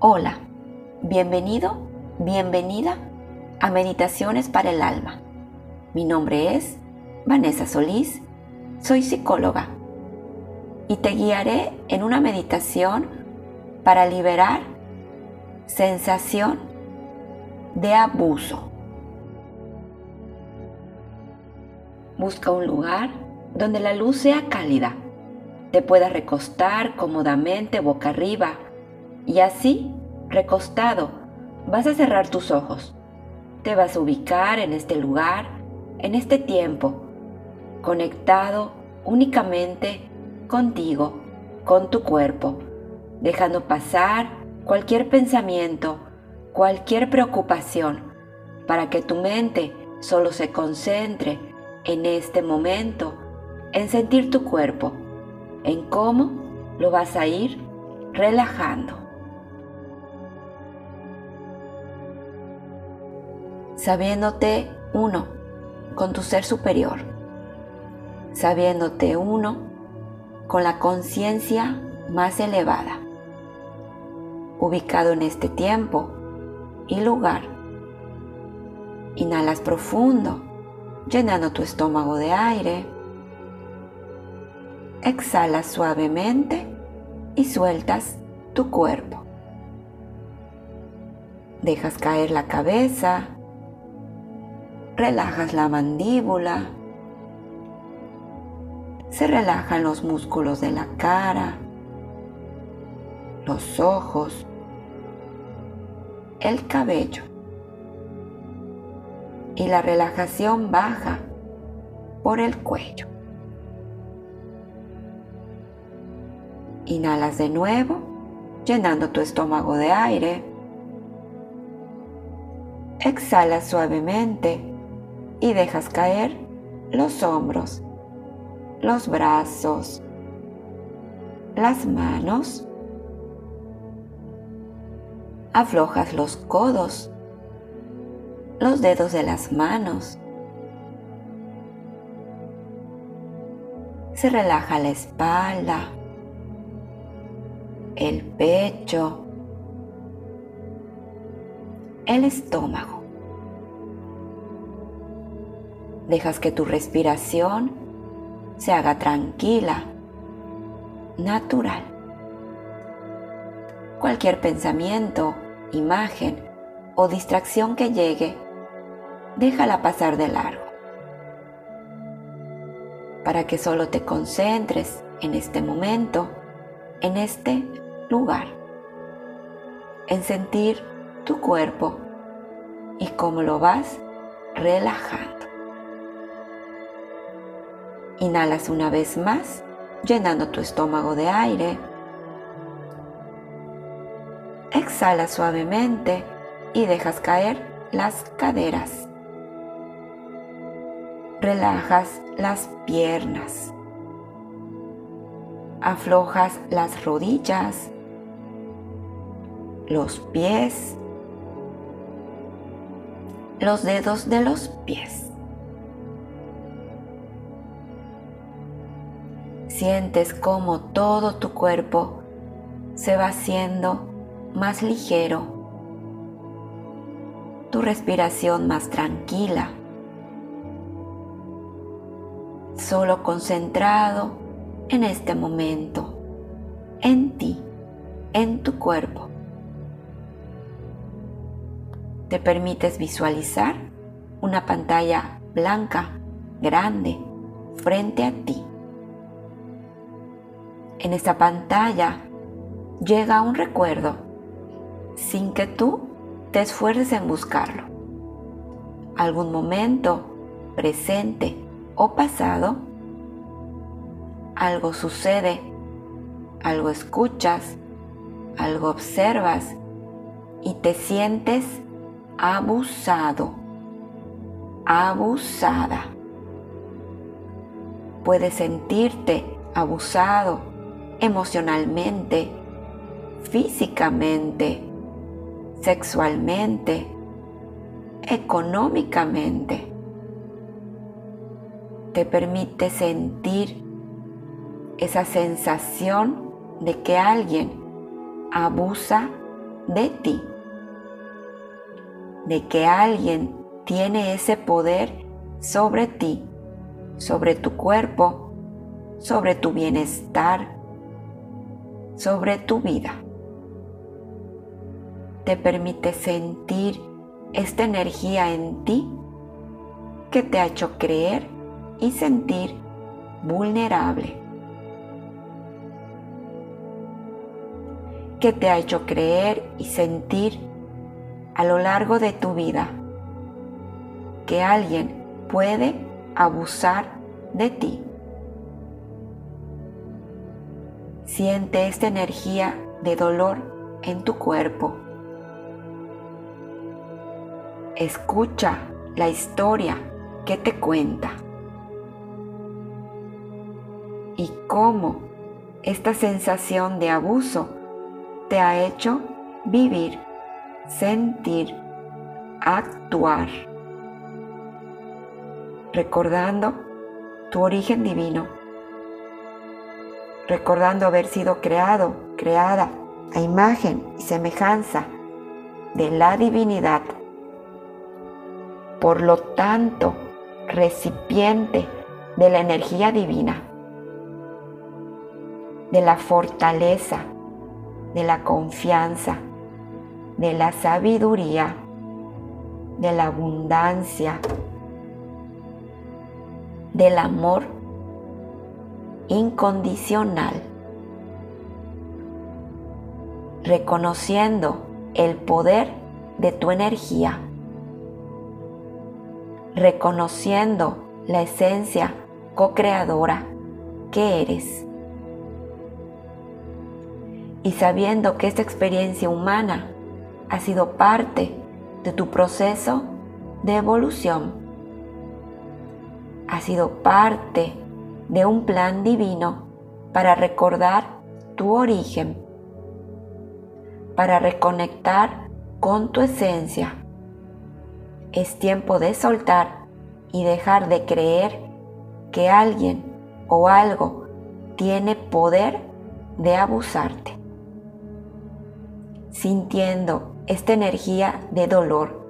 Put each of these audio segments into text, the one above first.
Hola, bienvenido, bienvenida a Meditaciones para el Alma. Mi nombre es Vanessa Solís, soy psicóloga y te guiaré en una meditación para liberar sensación de abuso. Busca un lugar donde la luz sea cálida, te puedas recostar cómodamente boca arriba y así, recostado, vas a cerrar tus ojos. Te vas a ubicar en este lugar, en este tiempo, conectado únicamente contigo, con tu cuerpo, dejando pasar cualquier pensamiento, cualquier preocupación, para que tu mente solo se concentre en este momento, en sentir tu cuerpo, en cómo lo vas a ir relajando. Sabiéndote uno con tu ser superior, sabiéndote uno con la conciencia más elevada, ubicado en este tiempo y lugar. Inhalas profundo, llenando tu estómago de aire. Exhalas suavemente y sueltas tu cuerpo. Dejas caer la cabeza relajas la mandíbula, se relajan los músculos de la cara, los ojos, el cabello y la relajación baja por el cuello. Inhalas de nuevo, llenando tu estómago de aire. Exhala suavemente y dejas caer los hombros, los brazos, las manos. Aflojas los codos, los dedos de las manos. Se relaja la espalda, el pecho, el estómago. Dejas que tu respiración se haga tranquila, natural. Cualquier pensamiento, imagen o distracción que llegue, déjala pasar de largo. Para que solo te concentres en este momento, en este lugar, en sentir tu cuerpo y cómo lo vas relajando. Inhalas una vez más, llenando tu estómago de aire. Exhala suavemente y dejas caer las caderas. Relajas las piernas. Aflojas las rodillas, los pies, los dedos de los pies. Sientes como todo tu cuerpo se va haciendo más ligero, tu respiración más tranquila, solo concentrado en este momento, en ti, en tu cuerpo. Te permites visualizar una pantalla blanca, grande, frente a ti en esta pantalla llega un recuerdo sin que tú te esfuerces en buscarlo. Algún momento presente o pasado, algo sucede, algo escuchas, algo observas y te sientes abusado, abusada. Puedes sentirte abusado emocionalmente, físicamente, sexualmente, económicamente. Te permite sentir esa sensación de que alguien abusa de ti, de que alguien tiene ese poder sobre ti, sobre tu cuerpo, sobre tu bienestar, sobre tu vida. Te permite sentir esta energía en ti que te ha hecho creer y sentir vulnerable. Que te ha hecho creer y sentir a lo largo de tu vida que alguien puede abusar de ti. Siente esta energía de dolor en tu cuerpo. Escucha la historia que te cuenta y cómo esta sensación de abuso te ha hecho vivir, sentir, actuar, recordando tu origen divino, recordando haber sido creado, creada a imagen y semejanza de la divinidad. Por lo tanto, recipiente de la energía divina, de la fortaleza, de la confianza, de la sabiduría, de la abundancia, del amor incondicional, reconociendo el poder de tu energía, reconociendo la esencia co-creadora que eres. Y sabiendo que esta experiencia humana ha sido parte de tu proceso de evolución ha sido parte de un plan divino para recordar tu origen, para reconectar con tu esencia. Es tiempo de soltar y dejar de creer que alguien o algo tiene poder de abusarte. Sintiendo esta energía de dolor,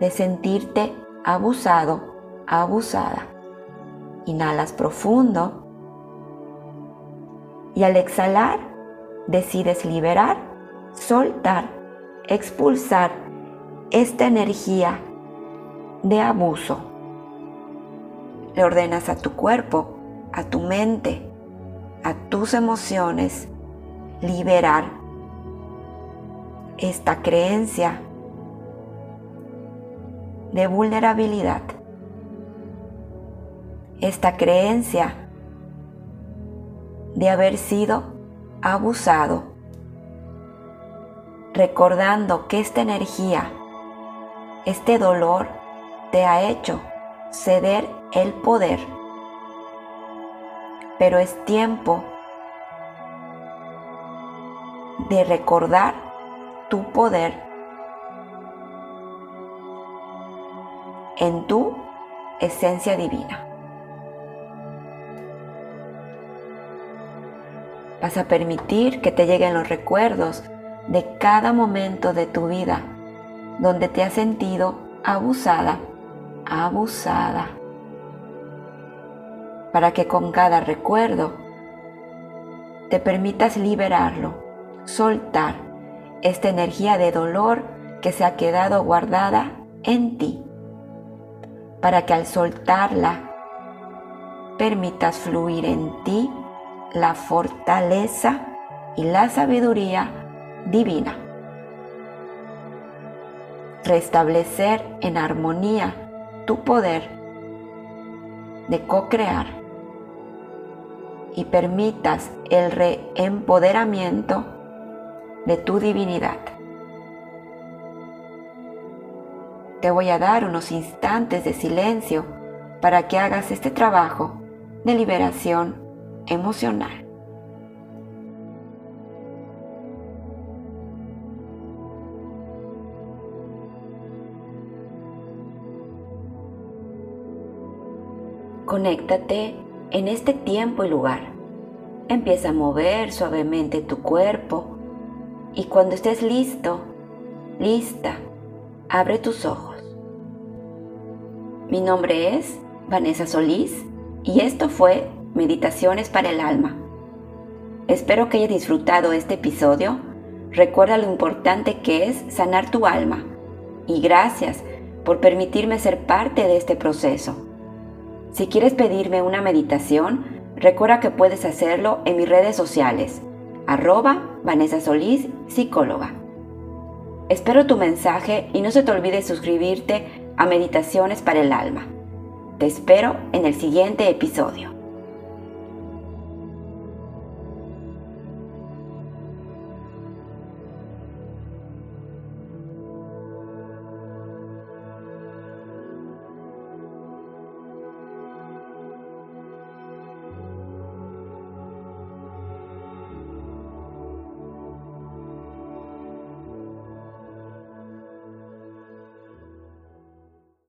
de sentirte abusado, abusada. Inhalas profundo y al exhalar decides liberar, soltar, expulsar esta energía de abuso. Le ordenas a tu cuerpo, a tu mente, a tus emociones liberar esta creencia de vulnerabilidad esta creencia de haber sido abusado, recordando que esta energía, este dolor te ha hecho ceder el poder. Pero es tiempo de recordar tu poder en tu esencia divina. Vas a permitir que te lleguen los recuerdos de cada momento de tu vida donde te has sentido abusada, abusada. Para que con cada recuerdo te permitas liberarlo, soltar esta energía de dolor que se ha quedado guardada en ti. Para que al soltarla permitas fluir en ti la fortaleza y la sabiduría divina. Restablecer en armonía tu poder de co-crear y permitas el reempoderamiento de tu divinidad. Te voy a dar unos instantes de silencio para que hagas este trabajo de liberación emocional. Conéctate en este tiempo y lugar. Empieza a mover suavemente tu cuerpo Y cuando estés listo, lista, abre tus ojos. Mi nombre es Vanessa Solís y esto fue Meditaciones para el Alma. Espero que hayas disfrutado este episodio. Recuerda lo importante que es sanar tu alma y gracias por permitirme ser parte de este proceso. Si quieres pedirme una meditación, recuerda que puedes hacerlo en mis redes sociales, arroba Vanessa Solís, psicóloga. Espero tu mensaje y no se te olvide suscribirte a Meditaciones para el Alma. Te espero en el siguiente episodio.